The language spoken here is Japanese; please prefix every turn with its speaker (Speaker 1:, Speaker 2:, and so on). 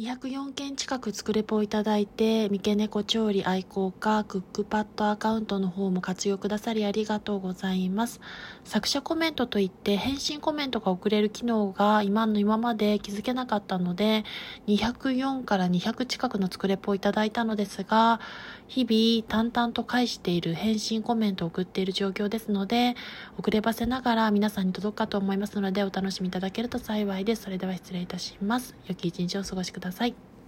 Speaker 1: 204件近く作レポをいただいて、三毛猫調理愛好家、クックパッドアカウントの方も活用くださりありがとうございます。作者コメントといって返信コメントが送れる機能が今の今まで気づけなかったので、204から200近くの作レポをいただいたのですが、日々淡々と返している返信コメントを送っている状況ですので、遅ればせながら皆さんに届くかと思いますので、お楽しみいただけると幸いです。それでは失礼いたします。良き一日をお過ごしください。ださい。